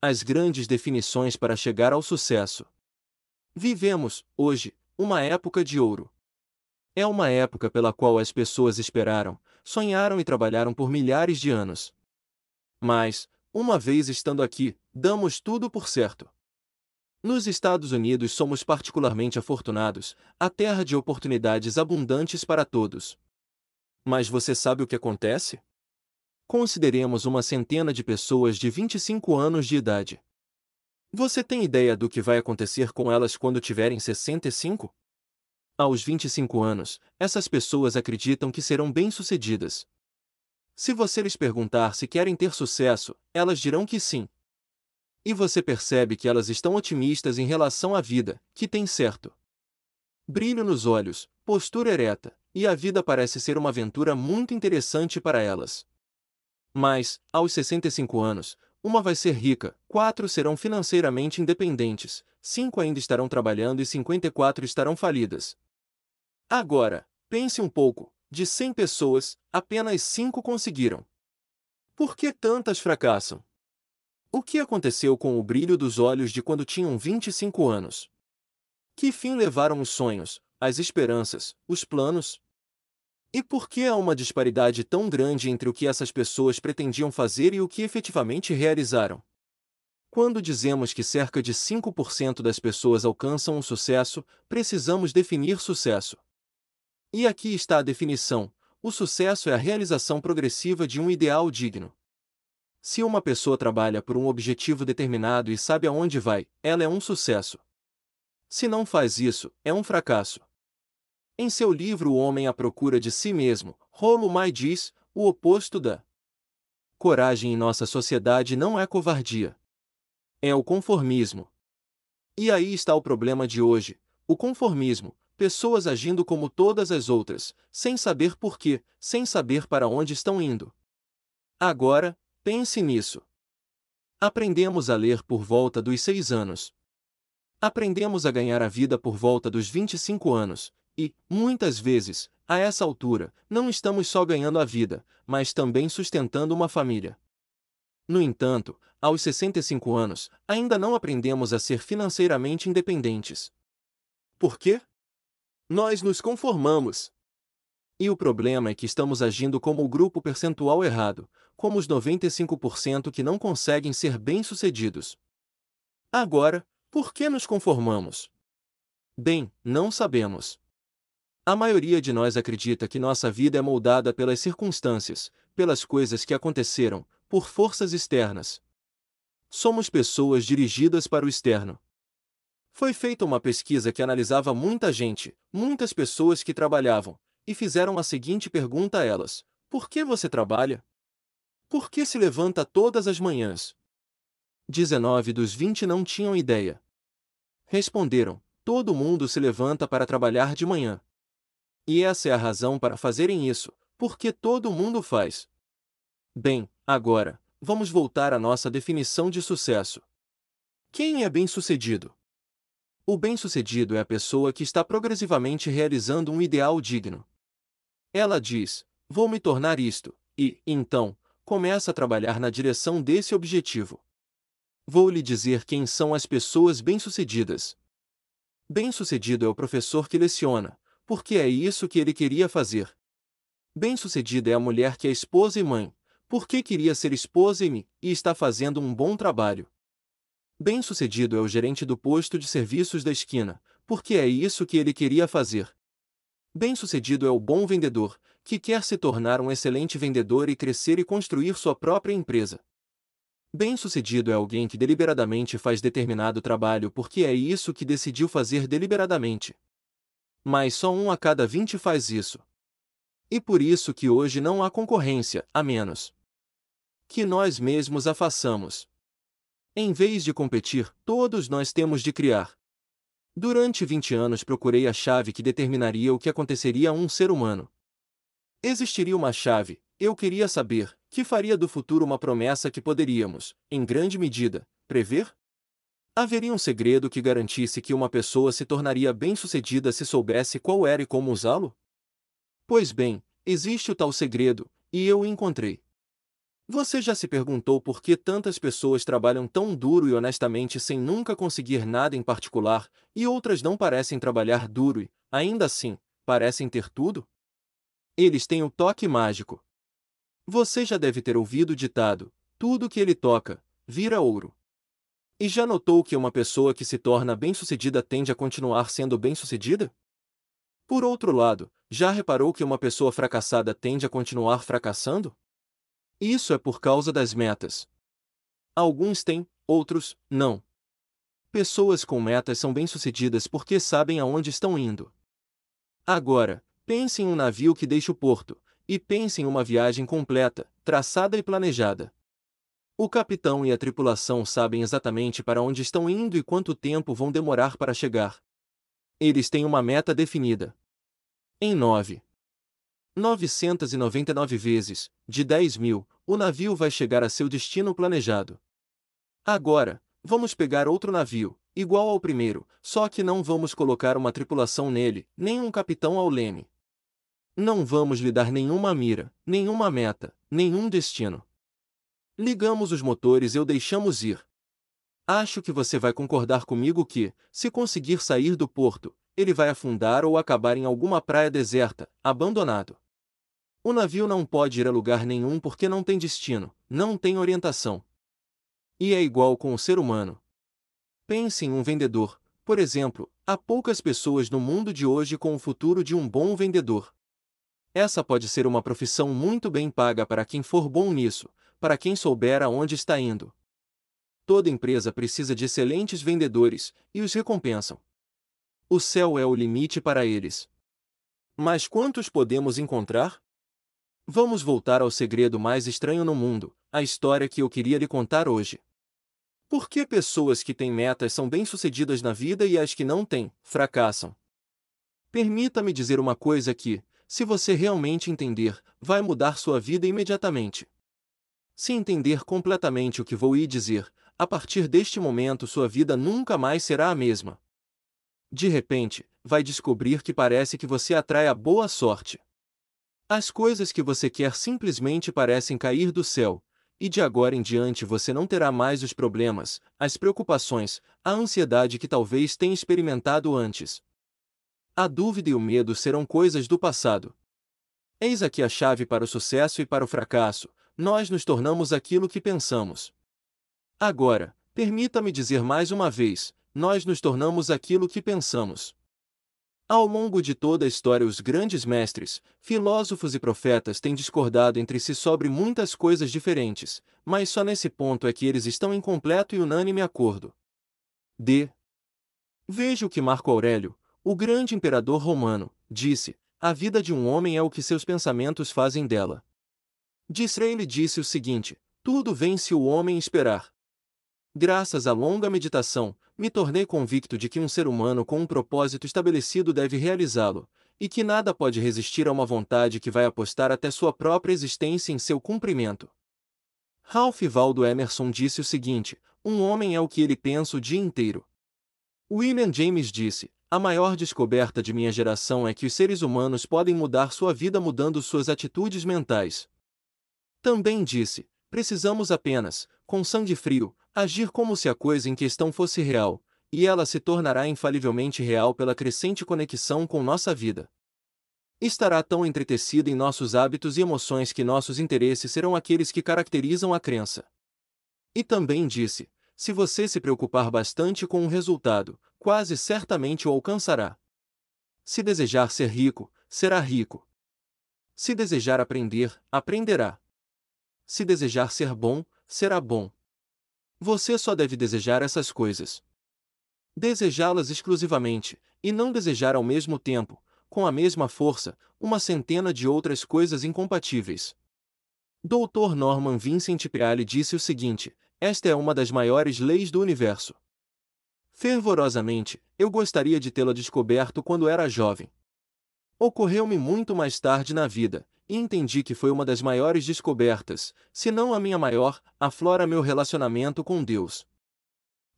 As grandes definições para chegar ao sucesso. Vivemos, hoje, uma época de ouro. É uma época pela qual as pessoas esperaram, sonharam e trabalharam por milhares de anos. Mas, uma vez estando aqui, damos tudo por certo. Nos Estados Unidos somos particularmente afortunados, a terra de oportunidades abundantes para todos. Mas você sabe o que acontece? Consideremos uma centena de pessoas de 25 anos de idade. Você tem ideia do que vai acontecer com elas quando tiverem 65? Aos 25 anos, essas pessoas acreditam que serão bem-sucedidas. Se você lhes perguntar se querem ter sucesso, elas dirão que sim. E você percebe que elas estão otimistas em relação à vida, que tem certo. Brilho nos olhos, postura ereta, e a vida parece ser uma aventura muito interessante para elas. Mas, aos 65 anos, uma vai ser rica, quatro serão financeiramente independentes, cinco ainda estarão trabalhando e 54 estarão falidas. Agora, pense um pouco: de 100 pessoas, apenas 5 conseguiram. Por que tantas fracassam? O que aconteceu com o brilho dos olhos de quando tinham 25 anos? Que fim levaram os sonhos, as esperanças, os planos? E por que há uma disparidade tão grande entre o que essas pessoas pretendiam fazer e o que efetivamente realizaram? Quando dizemos que cerca de 5% das pessoas alcançam o sucesso, precisamos definir sucesso. E aqui está a definição: o sucesso é a realização progressiva de um ideal digno. Se uma pessoa trabalha por um objetivo determinado e sabe aonde vai, ela é um sucesso. Se não faz isso, é um fracasso. Em seu livro O Homem à Procura de Si Mesmo, Rolo Mai diz: o oposto da coragem em nossa sociedade não é covardia. É o conformismo. E aí está o problema de hoje: o conformismo, pessoas agindo como todas as outras, sem saber por quê, sem saber para onde estão indo. Agora, pense nisso. Aprendemos a ler por volta dos seis anos. Aprendemos a ganhar a vida por volta dos 25 anos, e, muitas vezes, a essa altura, não estamos só ganhando a vida, mas também sustentando uma família. No entanto, aos 65 anos, ainda não aprendemos a ser financeiramente independentes. Por quê? Nós nos conformamos. E o problema é que estamos agindo como o grupo percentual errado, como os 95% que não conseguem ser bem-sucedidos. Agora, por que nos conformamos? Bem, não sabemos. A maioria de nós acredita que nossa vida é moldada pelas circunstâncias, pelas coisas que aconteceram, por forças externas. Somos pessoas dirigidas para o externo. Foi feita uma pesquisa que analisava muita gente, muitas pessoas que trabalhavam, e fizeram a seguinte pergunta a elas: Por que você trabalha? Por que se levanta todas as manhãs? 19 dos 20 não tinham ideia. Responderam: Todo mundo se levanta para trabalhar de manhã. E essa é a razão para fazerem isso, porque todo mundo faz. Bem, agora, vamos voltar à nossa definição de sucesso. Quem é bem-sucedido? O bem-sucedido é a pessoa que está progressivamente realizando um ideal digno. Ela diz: Vou me tornar isto, e, então, começa a trabalhar na direção desse objetivo. Vou lhe dizer quem são as pessoas bem-sucedidas. Bem-sucedido é o professor que leciona, porque é isso que ele queria fazer. Bem-sucedida é a mulher que é esposa e mãe, porque queria ser esposa e me, e está fazendo um bom trabalho. Bem-sucedido é o gerente do posto de serviços da esquina, porque é isso que ele queria fazer. Bem-sucedido é o bom vendedor, que quer se tornar um excelente vendedor e crescer e construir sua própria empresa. Bem-sucedido é alguém que deliberadamente faz determinado trabalho porque é isso que decidiu fazer deliberadamente. Mas só um a cada vinte faz isso. E por isso que hoje não há concorrência, a menos que nós mesmos a façamos. Em vez de competir, todos nós temos de criar. Durante 20 anos procurei a chave que determinaria o que aconteceria a um ser humano. Existiria uma chave, eu queria saber, que faria do futuro uma promessa que poderíamos, em grande medida, prever? Haveria um segredo que garantisse que uma pessoa se tornaria bem-sucedida se soubesse qual era e como usá-lo? Pois bem, existe o tal segredo, e eu o encontrei. Você já se perguntou por que tantas pessoas trabalham tão duro e honestamente sem nunca conseguir nada em particular, e outras não parecem trabalhar duro e, ainda assim, parecem ter tudo? Eles têm o toque mágico. Você já deve ter ouvido o ditado: tudo que ele toca, vira ouro. E já notou que uma pessoa que se torna bem-sucedida tende a continuar sendo bem-sucedida? Por outro lado, já reparou que uma pessoa fracassada tende a continuar fracassando? Isso é por causa das metas. Alguns têm, outros, não. Pessoas com metas são bem-sucedidas porque sabem aonde estão indo. Agora, pense em um navio que deixa o porto, e pense em uma viagem completa, traçada e planejada. O capitão e a tripulação sabem exatamente para onde estão indo e quanto tempo vão demorar para chegar. Eles têm uma meta definida. Em 9. 999 vezes, de 10 mil, o navio vai chegar a seu destino planejado. Agora, vamos pegar outro navio, igual ao primeiro, só que não vamos colocar uma tripulação nele, nem um capitão ao leme. Não vamos lhe dar nenhuma mira, nenhuma meta, nenhum destino. Ligamos os motores e o deixamos ir. Acho que você vai concordar comigo que, se conseguir sair do porto, ele vai afundar ou acabar em alguma praia deserta, abandonado. O navio não pode ir a lugar nenhum porque não tem destino, não tem orientação. E é igual com o ser humano. Pense em um vendedor, por exemplo, há poucas pessoas no mundo de hoje com o futuro de um bom vendedor. Essa pode ser uma profissão muito bem paga para quem for bom nisso, para quem souber aonde está indo. Toda empresa precisa de excelentes vendedores, e os recompensam. O céu é o limite para eles. Mas quantos podemos encontrar? Vamos voltar ao segredo mais estranho no mundo, a história que eu queria lhe contar hoje. Por que pessoas que têm metas são bem-sucedidas na vida e as que não têm, fracassam? Permita-me dizer uma coisa que, se você realmente entender, vai mudar sua vida imediatamente. Se entender completamente o que vou dizer, a partir deste momento sua vida nunca mais será a mesma. De repente, vai descobrir que parece que você atrai a boa sorte. As coisas que você quer simplesmente parecem cair do céu, e de agora em diante você não terá mais os problemas, as preocupações, a ansiedade que talvez tenha experimentado antes. A dúvida e o medo serão coisas do passado. Eis aqui a chave para o sucesso e para o fracasso: nós nos tornamos aquilo que pensamos. Agora, permita-me dizer mais uma vez: nós nos tornamos aquilo que pensamos. Ao longo de toda a história, os grandes mestres, filósofos e profetas têm discordado entre si sobre muitas coisas diferentes, mas só nesse ponto é que eles estão em completo e unânime acordo. D. Veja o que Marco Aurélio, o grande imperador romano, disse: a vida de um homem é o que seus pensamentos fazem dela. Disraeli disse o seguinte: tudo vem se o homem esperar. Graças à longa meditação, me tornei convicto de que um ser humano com um propósito estabelecido deve realizá-lo, e que nada pode resistir a uma vontade que vai apostar até sua própria existência em seu cumprimento. Ralph Waldo Emerson disse o seguinte: um homem é o que ele pensa o dia inteiro. William James disse: a maior descoberta de minha geração é que os seres humanos podem mudar sua vida mudando suas atitudes mentais. Também disse: precisamos apenas, com sangue frio, agir como se a coisa em questão fosse real, e ela se tornará infalivelmente real pela crescente conexão com nossa vida. Estará tão entretecida em nossos hábitos e emoções que nossos interesses serão aqueles que caracterizam a crença. E também disse: se você se preocupar bastante com o resultado, quase certamente o alcançará. Se desejar ser rico, será rico. Se desejar aprender, aprenderá. Se desejar ser bom, será bom. Você só deve desejar essas coisas. Desejá-las exclusivamente, e não desejar ao mesmo tempo, com a mesma força, uma centena de outras coisas incompatíveis. Dr. Norman Vincent Peale disse o seguinte: Esta é uma das maiores leis do universo. Fervorosamente, eu gostaria de tê-la descoberto quando era jovem. Ocorreu-me muito mais tarde na vida, e entendi que foi uma das maiores descobertas, se não a minha maior, aflora meu relacionamento com Deus.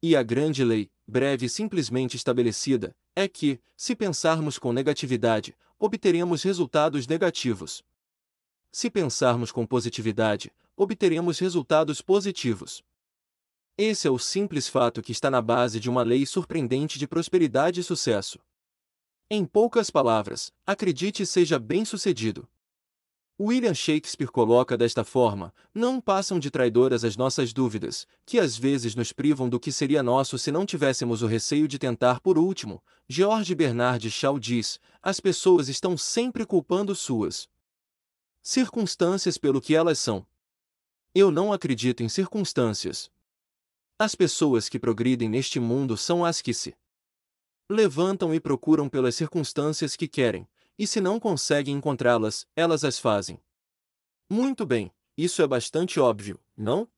E a grande lei, breve e simplesmente estabelecida, é que, se pensarmos com negatividade, obteremos resultados negativos. Se pensarmos com positividade, obteremos resultados positivos. Esse é o simples fato que está na base de uma lei surpreendente de prosperidade e sucesso. Em poucas palavras, acredite e seja bem-sucedido. William Shakespeare coloca desta forma: não passam de traidoras as nossas dúvidas, que às vezes nos privam do que seria nosso se não tivéssemos o receio de tentar por último. George Bernard Shaw diz: as pessoas estão sempre culpando suas circunstâncias pelo que elas são. Eu não acredito em circunstâncias. As pessoas que progridem neste mundo são as que se levantam e procuram pelas circunstâncias que querem, e se não conseguem encontrá-las, elas as fazem. Muito bem, isso é bastante óbvio, não?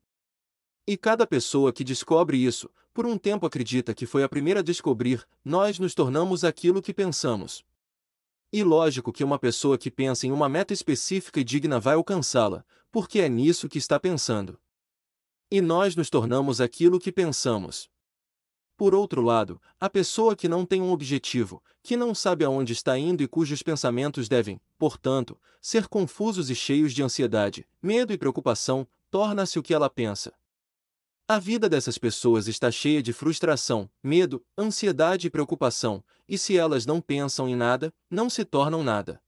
E cada pessoa que descobre isso, por um tempo acredita que foi a primeira a descobrir, nós nos tornamos aquilo que pensamos. E lógico que uma pessoa que pensa em uma meta específica e digna vai alcançá-la, porque é nisso que está pensando. E nós nos tornamos aquilo que pensamos. Por outro lado, a pessoa que não tem um objetivo, que não sabe aonde está indo e cujos pensamentos devem, portanto, ser confusos e cheios de ansiedade, medo e preocupação, torna-se o que ela pensa. A vida dessas pessoas está cheia de frustração, medo, ansiedade e preocupação, e se elas não pensam em nada, não se tornam nada.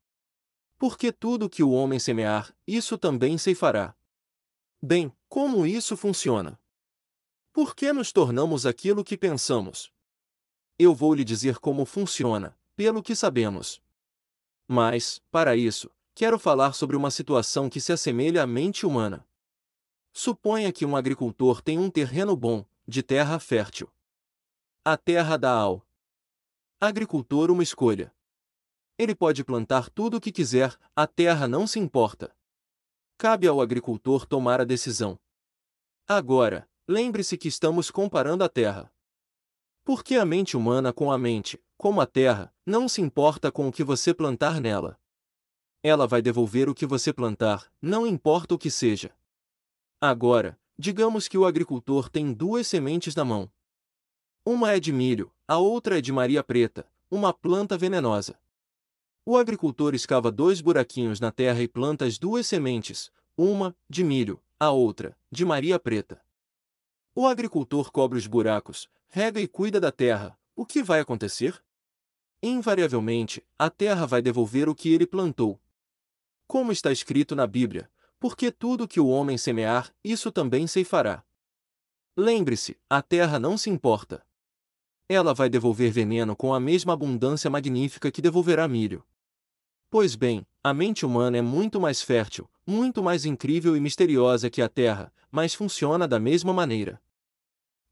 Porque tudo que o homem semear, isso também se fará. Bem, como isso funciona? Por que nos tornamos aquilo que pensamos? Eu vou lhe dizer como funciona, pelo que sabemos. Mas, para isso, quero falar sobre uma situação que se assemelha à mente humana. Suponha que um agricultor tem um terreno bom, de terra fértil. A terra dá ao agricultor uma escolha. Ele pode plantar tudo o que quiser, a terra não se importa. Cabe ao agricultor tomar a decisão. Agora, Lembre-se que estamos comparando a Terra. Porque a mente humana com a mente, como a Terra, não se importa com o que você plantar nela. Ela vai devolver o que você plantar, não importa o que seja. Agora, digamos que o agricultor tem duas sementes na mão. Uma é de milho, a outra é de Maria Preta, uma planta venenosa. O agricultor escava dois buraquinhos na terra e planta as duas sementes, uma, de milho, a outra, de Maria Preta. O agricultor cobre os buracos, rega e cuida da terra. O que vai acontecer? Invariavelmente, a terra vai devolver o que ele plantou. Como está escrito na Bíblia, porque tudo que o homem semear, isso também se fará. Lembre-se, a terra não se importa. Ela vai devolver veneno com a mesma abundância magnífica que devolverá milho. Pois bem, a mente humana é muito mais fértil, muito mais incrível e misteriosa que a terra, mas funciona da mesma maneira.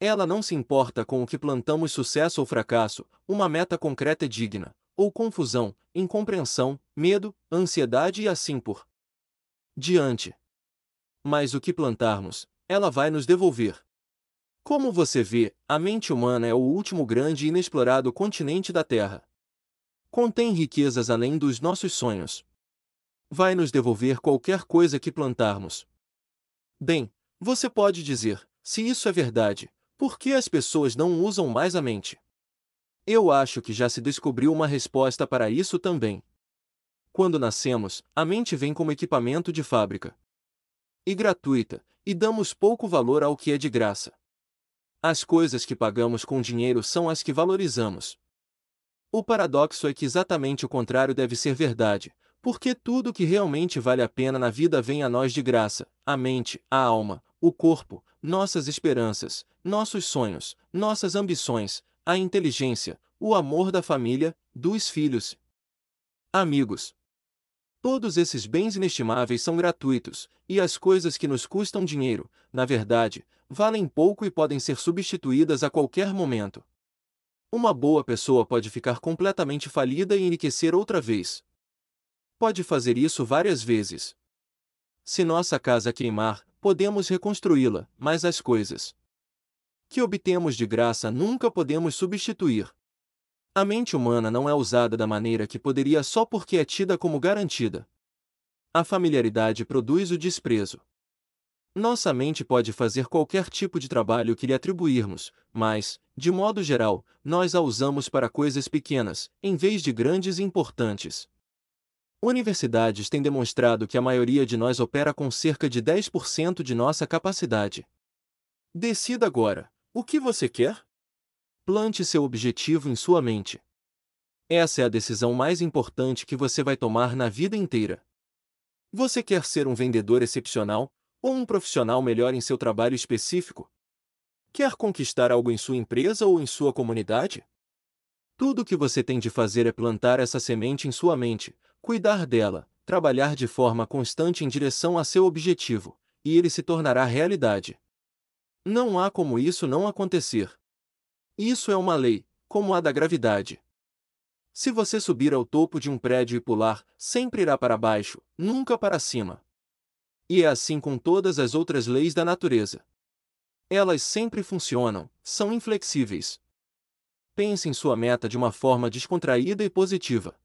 Ela não se importa com o que plantamos sucesso ou fracasso, uma meta concreta e digna, ou confusão, incompreensão, medo, ansiedade e assim por diante. Mas o que plantarmos, ela vai nos devolver. Como você vê, a mente humana é o último grande e inexplorado continente da Terra. Contém riquezas além dos nossos sonhos. Vai nos devolver qualquer coisa que plantarmos. Bem, você pode dizer, se isso é verdade, por que as pessoas não usam mais a mente? Eu acho que já se descobriu uma resposta para isso também. Quando nascemos, a mente vem como equipamento de fábrica. E gratuita, e damos pouco valor ao que é de graça. As coisas que pagamos com dinheiro são as que valorizamos. O paradoxo é que exatamente o contrário deve ser verdade, porque tudo que realmente vale a pena na vida vem a nós de graça: a mente, a alma, o corpo, nossas esperanças, nossos sonhos, nossas ambições, a inteligência, o amor da família, dos filhos. Amigos. Todos esses bens inestimáveis são gratuitos, e as coisas que nos custam dinheiro, na verdade, valem pouco e podem ser substituídas a qualquer momento. Uma boa pessoa pode ficar completamente falida e enriquecer outra vez. Pode fazer isso várias vezes. Se nossa casa queimar, podemos reconstruí-la, mas as coisas que obtemos de graça nunca podemos substituir. A mente humana não é usada da maneira que poderia só porque é tida como garantida. A familiaridade produz o desprezo. Nossa mente pode fazer qualquer tipo de trabalho que lhe atribuirmos, mas, de modo geral, nós a usamos para coisas pequenas, em vez de grandes e importantes. Universidades têm demonstrado que a maioria de nós opera com cerca de 10% de nossa capacidade. Decida agora: o que você quer? Plante seu objetivo em sua mente. Essa é a decisão mais importante que você vai tomar na vida inteira. Você quer ser um vendedor excepcional ou um profissional melhor em seu trabalho específico? Quer conquistar algo em sua empresa ou em sua comunidade? Tudo o que você tem de fazer é plantar essa semente em sua mente, cuidar dela, trabalhar de forma constante em direção a seu objetivo, e ele se tornará realidade. Não há como isso não acontecer. Isso é uma lei, como a da gravidade. Se você subir ao topo de um prédio e pular, sempre irá para baixo, nunca para cima. E é assim com todas as outras leis da natureza. Elas sempre funcionam, são inflexíveis. Pense em sua meta de uma forma descontraída e positiva.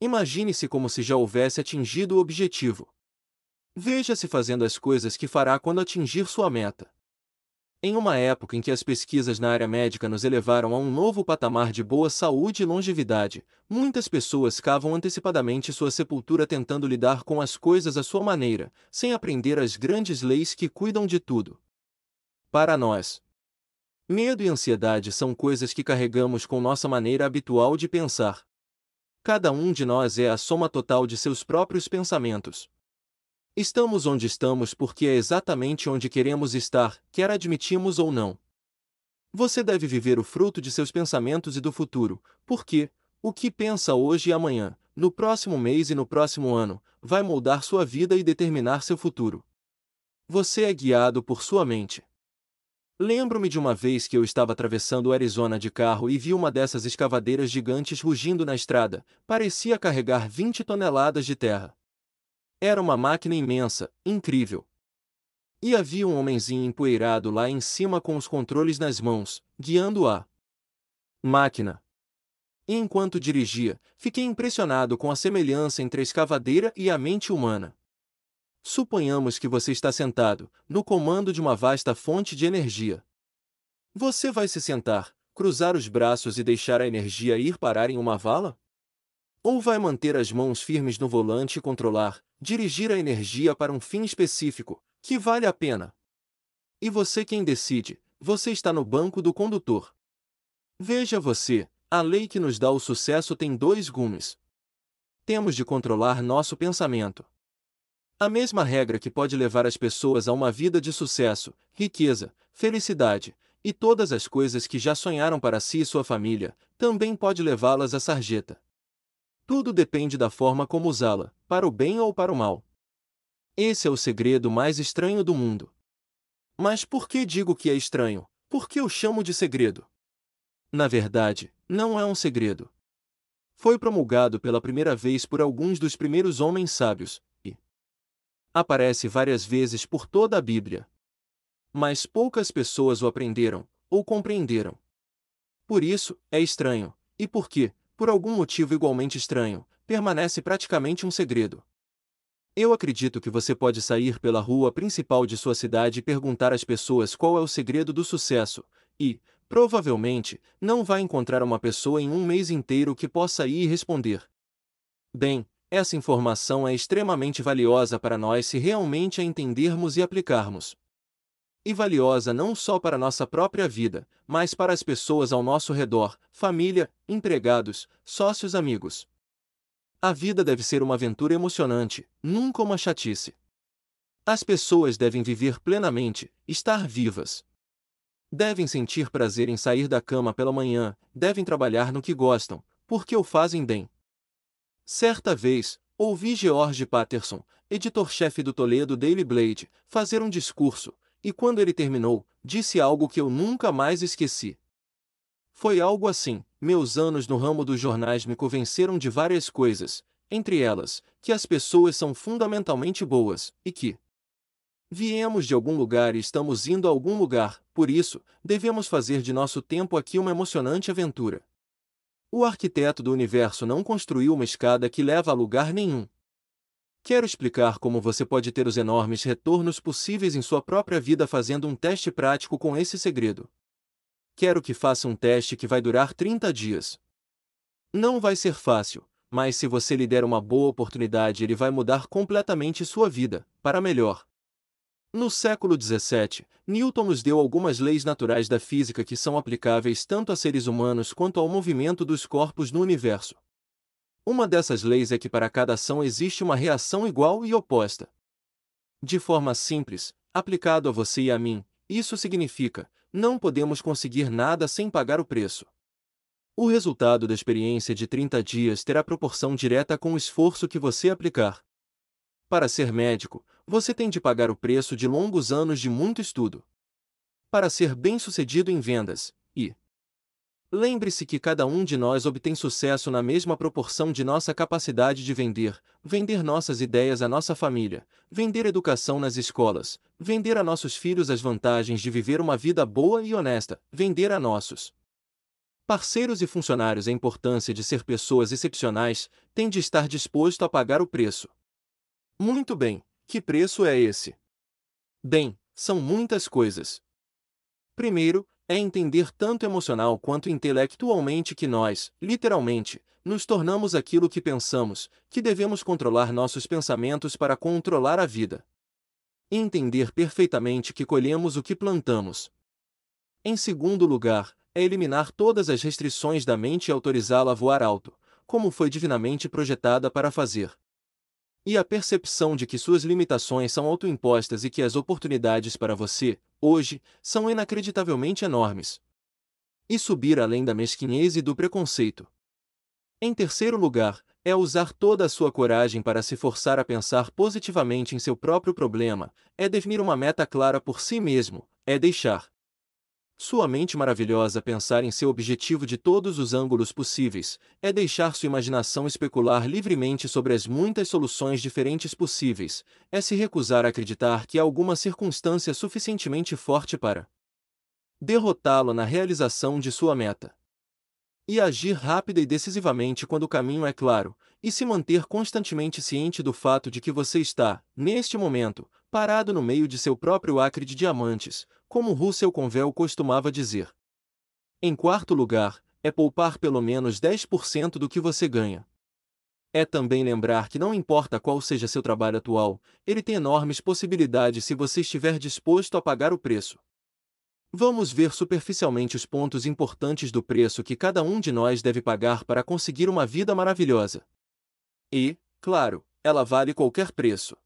Imagine-se como se já houvesse atingido o objetivo. Veja-se fazendo as coisas que fará quando atingir sua meta. Em uma época em que as pesquisas na área médica nos elevaram a um novo patamar de boa saúde e longevidade, muitas pessoas cavam antecipadamente sua sepultura tentando lidar com as coisas à sua maneira, sem aprender as grandes leis que cuidam de tudo. Para nós, medo e ansiedade são coisas que carregamos com nossa maneira habitual de pensar. Cada um de nós é a soma total de seus próprios pensamentos. Estamos onde estamos porque é exatamente onde queremos estar, quer admitimos ou não. Você deve viver o fruto de seus pensamentos e do futuro, porque o que pensa hoje e amanhã, no próximo mês e no próximo ano, vai moldar sua vida e determinar seu futuro. Você é guiado por sua mente. Lembro-me de uma vez que eu estava atravessando o Arizona de carro e vi uma dessas escavadeiras gigantes rugindo na estrada, parecia carregar 20 toneladas de terra. Era uma máquina imensa, incrível. E havia um homenzinho empoeirado lá em cima com os controles nas mãos, guiando a máquina. E enquanto dirigia, fiquei impressionado com a semelhança entre a escavadeira e a mente humana. Suponhamos que você está sentado, no comando de uma vasta fonte de energia. Você vai se sentar, cruzar os braços e deixar a energia ir parar em uma vala? Ou vai manter as mãos firmes no volante e controlar, dirigir a energia para um fim específico, que vale a pena? E você quem decide, você está no banco do condutor. Veja você, a lei que nos dá o sucesso tem dois gumes. Temos de controlar nosso pensamento. A mesma regra que pode levar as pessoas a uma vida de sucesso, riqueza, felicidade e todas as coisas que já sonharam para si e sua família, também pode levá-las à sarjeta. Tudo depende da forma como usá-la, para o bem ou para o mal. Esse é o segredo mais estranho do mundo. Mas por que digo que é estranho? Por que o chamo de segredo? Na verdade, não é um segredo. Foi promulgado pela primeira vez por alguns dos primeiros homens sábios, aparece várias vezes por toda a Bíblia. Mas poucas pessoas o aprenderam, ou compreenderam. Por isso, é estranho, e porque, por algum motivo igualmente estranho, permanece praticamente um segredo. Eu acredito que você pode sair pela rua principal de sua cidade e perguntar às pessoas qual é o segredo do sucesso, e, provavelmente, não vai encontrar uma pessoa em um mês inteiro que possa ir responder. Bem, essa informação é extremamente valiosa para nós se realmente a entendermos e aplicarmos. E valiosa não só para nossa própria vida, mas para as pessoas ao nosso redor, família, empregados, sócios, amigos. A vida deve ser uma aventura emocionante, nunca uma chatice. As pessoas devem viver plenamente, estar vivas. Devem sentir prazer em sair da cama pela manhã, devem trabalhar no que gostam, porque o fazem bem. Certa vez, ouvi George Patterson, editor-chefe do Toledo Daily Blade, fazer um discurso, e quando ele terminou, disse algo que eu nunca mais esqueci. Foi algo assim: meus anos no ramo dos jornais me convenceram de várias coisas, entre elas, que as pessoas são fundamentalmente boas, e que viemos de algum lugar e estamos indo a algum lugar, por isso, devemos fazer de nosso tempo aqui uma emocionante aventura. O arquiteto do universo não construiu uma escada que leva a lugar nenhum. Quero explicar como você pode ter os enormes retornos possíveis em sua própria vida fazendo um teste prático com esse segredo. Quero que faça um teste que vai durar 30 dias. Não vai ser fácil, mas se você lhe der uma boa oportunidade, ele vai mudar completamente sua vida, para melhor. No século XVII, Newton nos deu algumas leis naturais da física que são aplicáveis tanto a seres humanos quanto ao movimento dos corpos no universo. Uma dessas leis é que para cada ação existe uma reação igual e oposta. De forma simples, aplicado a você e a mim, isso significa: não podemos conseguir nada sem pagar o preço. O resultado da experiência de 30 dias terá proporção direta com o esforço que você aplicar. Para ser médico, você tem de pagar o preço de longos anos de muito estudo. Para ser bem-sucedido em vendas, e Lembre-se que cada um de nós obtém sucesso na mesma proporção de nossa capacidade de vender, vender nossas ideias à nossa família, vender educação nas escolas, vender a nossos filhos as vantagens de viver uma vida boa e honesta, vender a nossos parceiros e funcionários a importância de ser pessoas excepcionais, tem de estar disposto a pagar o preço. Muito bem, que preço é esse? Bem, são muitas coisas. Primeiro, é entender tanto emocional quanto intelectualmente que nós, literalmente, nos tornamos aquilo que pensamos, que devemos controlar nossos pensamentos para controlar a vida. Entender perfeitamente que colhemos o que plantamos. Em segundo lugar, é eliminar todas as restrições da mente e autorizá-la a voar alto, como foi divinamente projetada para fazer. E a percepção de que suas limitações são autoimpostas e que as oportunidades para você, hoje, são inacreditavelmente enormes. E subir além da mesquinhez e do preconceito. Em terceiro lugar, é usar toda a sua coragem para se forçar a pensar positivamente em seu próprio problema, é definir uma meta clara por si mesmo, é deixar sua mente maravilhosa pensar em seu objetivo de todos os ângulos possíveis, é deixar sua imaginação especular livremente sobre as muitas soluções diferentes possíveis, é se recusar a acreditar que há alguma circunstância suficientemente forte para derrotá-lo na realização de sua meta. E agir rápida e decisivamente quando o caminho é claro, e se manter constantemente ciente do fato de que você está, neste momento, parado no meio de seu próprio acre de diamantes, como Russell Convel costumava dizer. Em quarto lugar, é poupar pelo menos 10% do que você ganha. É também lembrar que não importa qual seja seu trabalho atual, ele tem enormes possibilidades se você estiver disposto a pagar o preço. Vamos ver superficialmente os pontos importantes do preço que cada um de nós deve pagar para conseguir uma vida maravilhosa. E, claro, ela vale qualquer preço.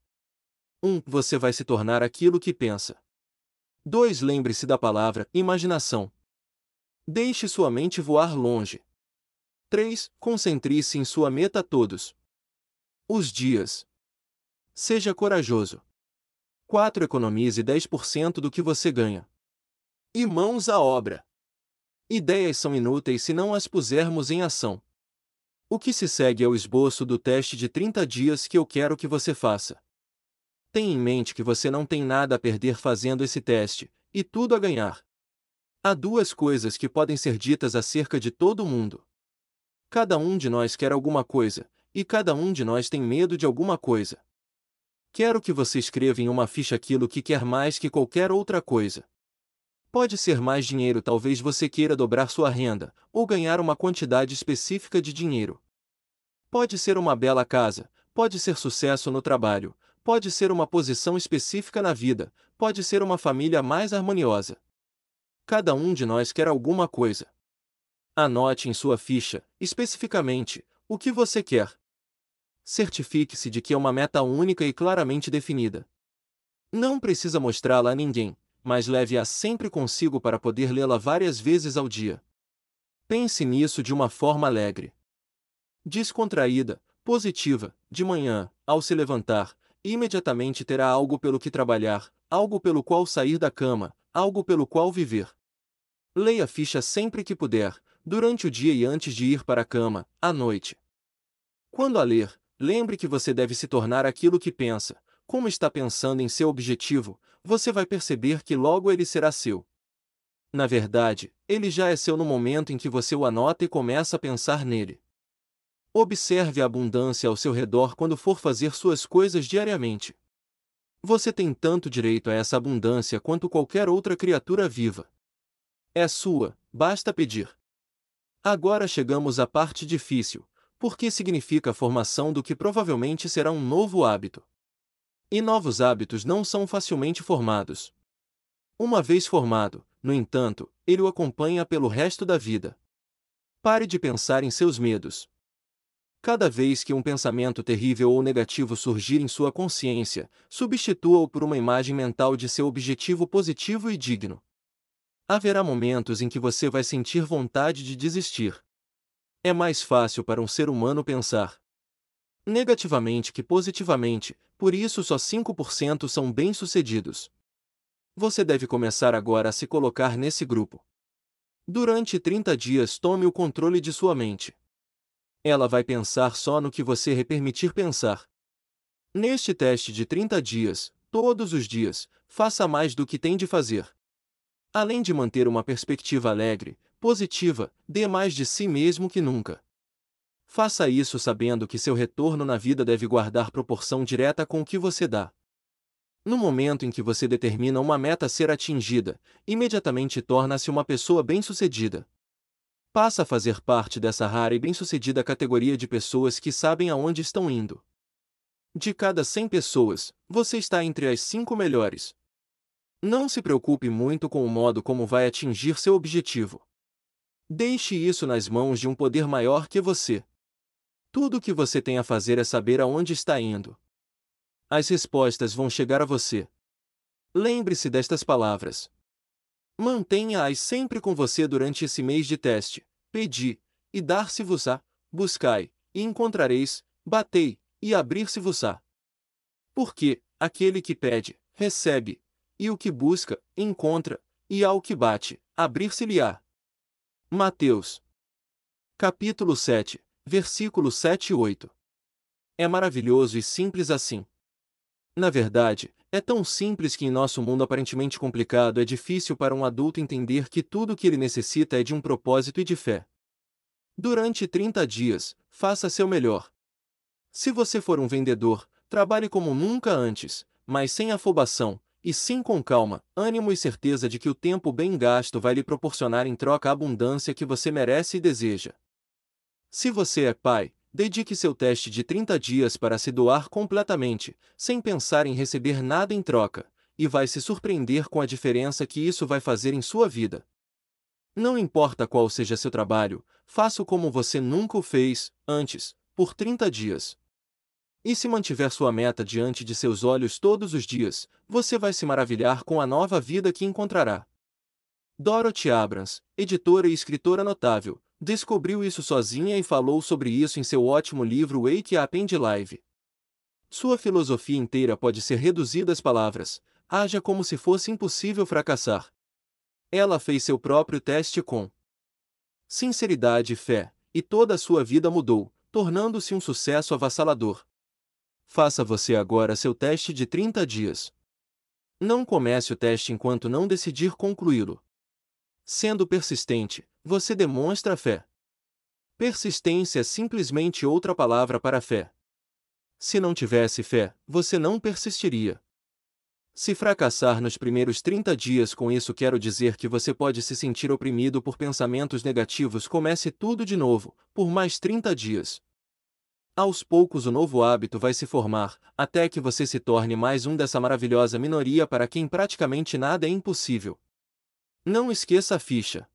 1. Um, você vai se tornar aquilo que pensa. 2. Lembre-se da palavra imaginação. Deixe sua mente voar longe. 3. Concentre-se em sua meta todos os dias. Seja corajoso. 4. Economize 10% do que você ganha. E mãos à obra. Ideias são inúteis se não as pusermos em ação. O que se segue é o esboço do teste de 30 dias que eu quero que você faça. Tenha em mente que você não tem nada a perder fazendo esse teste, e tudo a ganhar. Há duas coisas que podem ser ditas acerca de todo mundo. Cada um de nós quer alguma coisa, e cada um de nós tem medo de alguma coisa. Quero que você escreva em uma ficha aquilo que quer mais que qualquer outra coisa. Pode ser mais dinheiro, talvez você queira dobrar sua renda, ou ganhar uma quantidade específica de dinheiro. Pode ser uma bela casa, pode ser sucesso no trabalho, Pode ser uma posição específica na vida, pode ser uma família mais harmoniosa. Cada um de nós quer alguma coisa. Anote em sua ficha, especificamente, o que você quer. Certifique-se de que é uma meta única e claramente definida. Não precisa mostrá-la a ninguém, mas leve-a sempre consigo para poder lê-la várias vezes ao dia. Pense nisso de uma forma alegre. Descontraída, positiva, de manhã, ao se levantar, imediatamente terá algo pelo que trabalhar, algo pelo qual sair da cama, algo pelo qual viver. Leia a ficha sempre que puder, durante o dia e antes de ir para a cama, à noite. Quando a ler, lembre que você deve se tornar aquilo que pensa. Como está pensando em seu objetivo, você vai perceber que logo ele será seu. Na verdade, ele já é seu no momento em que você o anota e começa a pensar nele. Observe a abundância ao seu redor quando for fazer suas coisas diariamente. Você tem tanto direito a essa abundância quanto qualquer outra criatura viva. É sua, basta pedir. Agora chegamos à parte difícil. porque significa a formação do que provavelmente será um novo hábito. E novos hábitos não são facilmente formados. Uma vez formado, no entanto, ele o acompanha pelo resto da vida. Pare de pensar em seus medos. Cada vez que um pensamento terrível ou negativo surgir em sua consciência, substitua-o por uma imagem mental de seu objetivo positivo e digno. Haverá momentos em que você vai sentir vontade de desistir. É mais fácil para um ser humano pensar negativamente que positivamente, por isso só 5% são bem-sucedidos. Você deve começar agora a se colocar nesse grupo. Durante 30 dias tome o controle de sua mente. Ela vai pensar só no que você permitir pensar. Neste teste de 30 dias, todos os dias, faça mais do que tem de fazer. Além de manter uma perspectiva alegre, positiva, dê mais de si mesmo que nunca. Faça isso sabendo que seu retorno na vida deve guardar proporção direta com o que você dá. No momento em que você determina uma meta ser atingida, imediatamente torna-se uma pessoa bem-sucedida. Passa a fazer parte dessa rara e bem-sucedida categoria de pessoas que sabem aonde estão indo. De cada 100 pessoas, você está entre as 5 melhores. Não se preocupe muito com o modo como vai atingir seu objetivo. Deixe isso nas mãos de um poder maior que você. Tudo o que você tem a fazer é saber aonde está indo. As respostas vão chegar a você. Lembre-se destas palavras. Mantenha-as sempre com você durante esse mês de teste. Pedi, e dar-se-vos-á, buscai, e encontrareis, batei, e abrir-se-vos-á. Porque, aquele que pede, recebe, e o que busca, encontra, e ao que bate, abrir-se-lhe-á. Mateus. Capítulo 7, versículos 7 e 8. É maravilhoso e simples assim. Na verdade, é tão simples que em nosso mundo aparentemente complicado é difícil para um adulto entender que tudo o que ele necessita é de um propósito e de fé. Durante 30 dias, faça seu melhor. Se você for um vendedor, trabalhe como nunca antes, mas sem afobação, e sim com calma, ânimo e certeza de que o tempo bem gasto vai lhe proporcionar em troca a abundância que você merece e deseja. Se você é pai, dedique seu teste de 30 dias para se doar completamente, sem pensar em receber nada em troca, e vai se surpreender com a diferença que isso vai fazer em sua vida. Não importa qual seja seu trabalho, faça como você nunca o fez, antes, por 30 dias. E se mantiver sua meta diante de seus olhos todos os dias, você vai se maravilhar com a nova vida que encontrará. Dorothy Abrams, editora e escritora notável, descobriu isso sozinha e falou sobre isso em seu ótimo livro Wake Up and Live. Sua filosofia inteira pode ser reduzida às palavras: haja como se fosse impossível fracassar. Ela fez seu próprio teste com sinceridade e fé, e toda a sua vida mudou, tornando-se um sucesso avassalador. Faça você agora seu teste de 30 dias. Não comece o teste enquanto não decidir concluí-lo. Sendo persistente, você demonstra fé. Persistência é simplesmente outra palavra para fé. Se não tivesse fé, você não persistiria. Se fracassar nos primeiros 30 dias com isso quero dizer que você pode se sentir oprimido por pensamentos negativos comece tudo de novo, por mais 30 dias. Aos poucos o novo hábito vai se formar, até que você se torne mais um dessa maravilhosa minoria para quem praticamente nada é impossível. Não esqueça a ficha.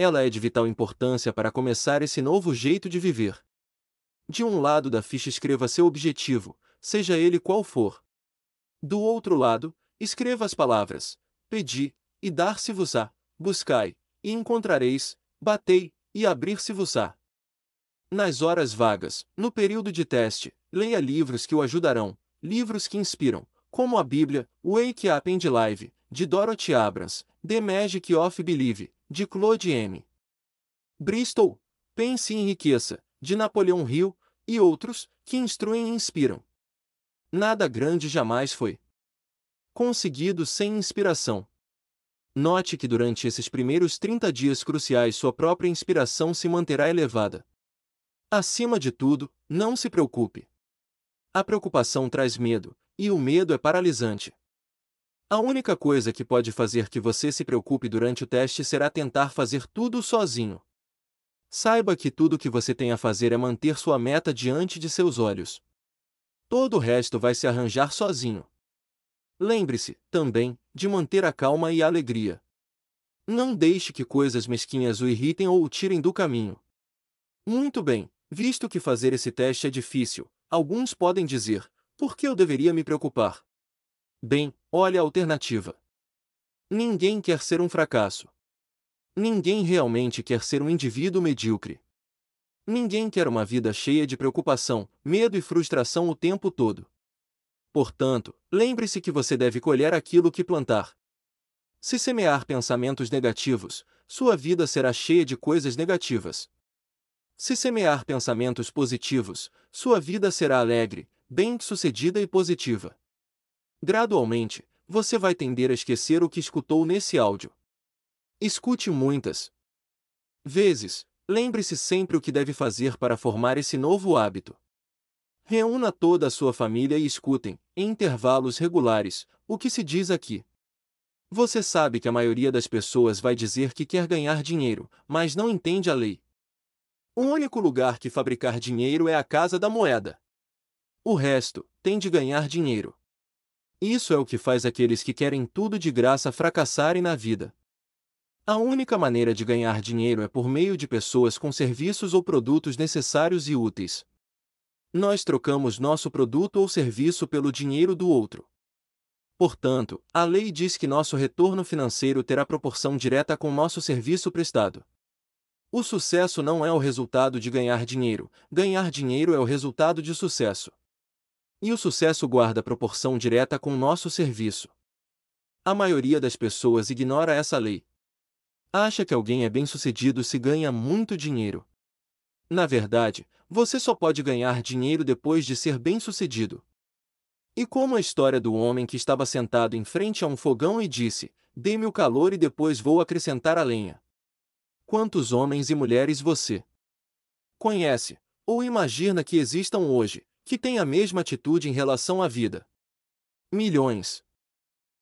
Ela é de vital importância para começar esse novo jeito de viver. De um lado da ficha escreva seu objetivo, seja ele qual for. Do outro lado, escreva as palavras: pedi, e dar-se-vos-á, buscai, e encontrareis, batei, e abrir-se-vos-á. Nas horas vagas, no período de teste, leia livros que o ajudarão, livros que inspiram, como a Bíblia, Wake Up and Live, de Dorothy Abrams, The Magic of Believe, de Claude M. Bristol, Pense e Enriqueça, de Napoleão Hill, e outros, que instruem e inspiram. Nada grande jamais foi conseguido sem inspiração. Note que durante esses primeiros 30 dias cruciais sua própria inspiração se manterá elevada. Acima de tudo, não se preocupe. A preocupação traz medo, e o medo é paralisante. A única coisa que pode fazer que você se preocupe durante o teste será tentar fazer tudo sozinho. Saiba que tudo o que você tem a fazer é manter sua meta diante de seus olhos. Todo o resto vai se arranjar sozinho. Lembre-se, também, de manter a calma e a alegria. Não deixe que coisas mesquinhas o irritem ou o tirem do caminho. Muito bem, visto que fazer esse teste é difícil, alguns podem dizer: por que eu deveria me preocupar? Bem, olhe a alternativa. Ninguém quer ser um fracasso. Ninguém realmente quer ser um indivíduo medíocre. Ninguém quer uma vida cheia de preocupação, medo e frustração o tempo todo. Portanto, lembre-se que você deve colher aquilo que plantar. Se semear pensamentos negativos, sua vida será cheia de coisas negativas. Se semear pensamentos positivos, sua vida será alegre, bem-sucedida e positiva. Gradualmente, você vai tender a esquecer o que escutou nesse áudio. Escute muitas vezes, lembre-se sempre o que deve fazer para formar esse novo hábito. Reúna toda a sua família e escutem, em intervalos regulares, o que se diz aqui. Você sabe que a maioria das pessoas vai dizer que quer ganhar dinheiro, mas não entende a lei. O único lugar que fabricar dinheiro é a casa da moeda. O resto, tem de ganhar dinheiro. Isso é o que faz aqueles que querem tudo de graça fracassarem na vida. A única maneira de ganhar dinheiro é por meio de pessoas com serviços ou produtos necessários e úteis. Nós trocamos nosso produto ou serviço pelo dinheiro do outro. Portanto, a lei diz que nosso retorno financeiro terá proporção direta com nosso serviço prestado. O sucesso não é o resultado de ganhar dinheiro, ganhar dinheiro é o resultado de sucesso. E o sucesso guarda proporção direta com nosso serviço. A maioria das pessoas ignora essa lei. Acha que alguém é bem-sucedido se ganha muito dinheiro. Na verdade, você só pode ganhar dinheiro depois de ser bem-sucedido. E como a história do homem que estava sentado em frente a um fogão e disse: Dê-me o calor e depois vou acrescentar a lenha. Quantos homens e mulheres você conhece, ou imagina que existam hoje, que têm a mesma atitude em relação à vida? Milhões.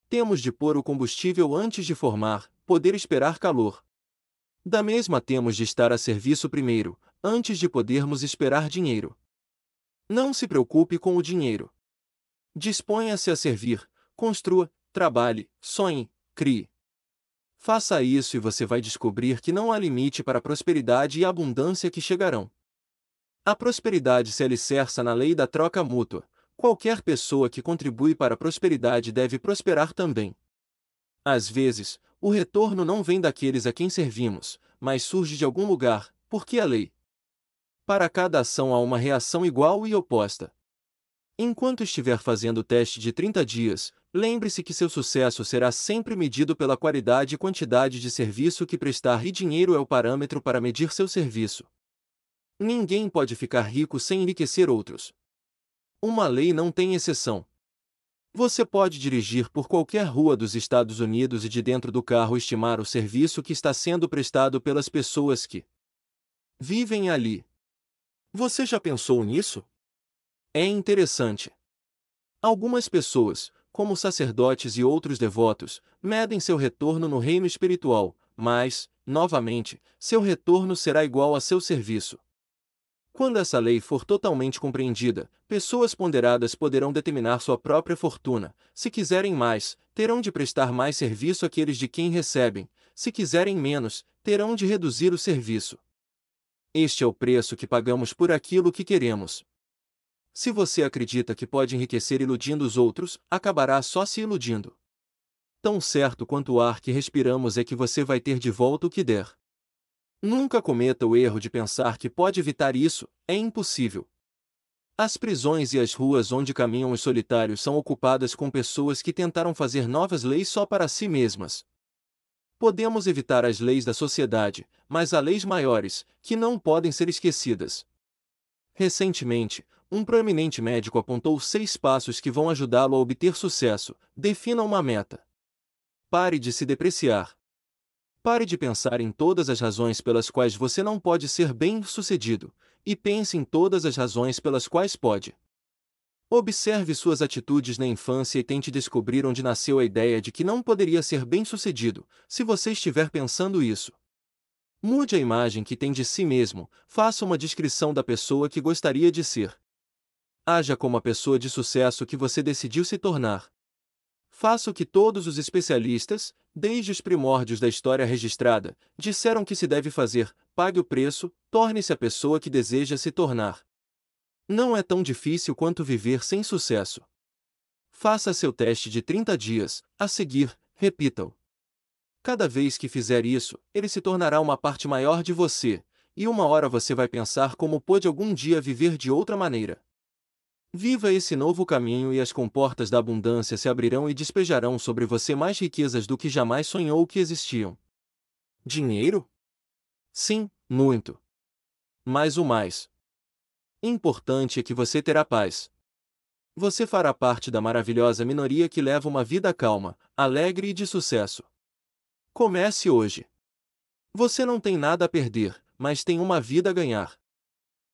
Temos de pôr o combustível antes de formar, poder esperar calor. Da mesma temos de estar a serviço primeiro, antes de podermos esperar dinheiro. Não se preocupe com o dinheiro. Disponha-se a servir, construa, trabalhe, sonhe, crie. Faça isso e você vai descobrir que não há limite para a prosperidade e abundância que chegarão. A prosperidade se alicerça na lei da troca mútua. Qualquer pessoa que contribui para a prosperidade deve prosperar também. Às vezes, o retorno não vem daqueles a quem servimos, mas surge de algum lugar, porque a lei. Para cada ação há uma reação igual e oposta. Enquanto estiver fazendo o teste de 30 dias, lembre-se que seu sucesso será sempre medido pela qualidade e quantidade de serviço que prestar e dinheiro é o parâmetro para medir seu serviço. Ninguém pode ficar rico sem enriquecer outros. Uma lei não tem exceção. Você pode dirigir por qualquer rua dos Estados Unidos e de dentro do carro estimar o serviço que está sendo prestado pelas pessoas que vivem ali. Você já pensou nisso? É interessante. Algumas pessoas, como sacerdotes e outros devotos, medem seu retorno no reino espiritual, mas, novamente, seu retorno será igual a seu serviço. Quando essa lei for totalmente compreendida, pessoas ponderadas poderão determinar sua própria fortuna. Se quiserem mais, terão de prestar mais serviço àqueles de quem recebem. Se quiserem menos, terão de reduzir o serviço. Este é o preço que pagamos por aquilo que queremos. Se você acredita que pode enriquecer iludindo os outros, acabará só se iludindo. Tão certo quanto o ar que respiramos é que você vai ter de volta o que der. Nunca cometa o erro de pensar que pode evitar isso, é impossível. As prisões e as ruas onde caminham os solitários são ocupadas com pessoas que tentaram fazer novas leis só para si mesmas. Podemos evitar as leis da sociedade, mas há leis maiores, que não podem ser esquecidas. Recentemente, um proeminente médico apontou seis passos que vão ajudá-lo a obter sucesso. Defina uma meta. Pare de se depreciar. Pare de pensar em todas as razões pelas quais você não pode ser bem-sucedido, e pense em todas as razões pelas quais pode. Observe suas atitudes na infância e tente descobrir onde nasceu a ideia de que não poderia ser bem-sucedido, se você estiver pensando isso. Mude a imagem que tem de si mesmo, faça uma descrição da pessoa que gostaria de ser. Haja como a pessoa de sucesso que você decidiu se tornar. Faça o que todos os especialistas, desde os primórdios da história registrada, disseram que se deve fazer: pague o preço, torne-se a pessoa que deseja se tornar. Não é tão difícil quanto viver sem sucesso. Faça seu teste de 30 dias, a seguir, repita-o. Cada vez que fizer isso, ele se tornará uma parte maior de você, e uma hora você vai pensar como pôde algum dia viver de outra maneira. Viva esse novo caminho e as comportas da abundância se abrirão e despejarão sobre você mais riquezas do que jamais sonhou que existiam. Dinheiro? Sim, muito. Mas o mais importante é que você terá paz. Você fará parte da maravilhosa minoria que leva uma vida calma, alegre e de sucesso. Comece hoje. Você não tem nada a perder, mas tem uma vida a ganhar.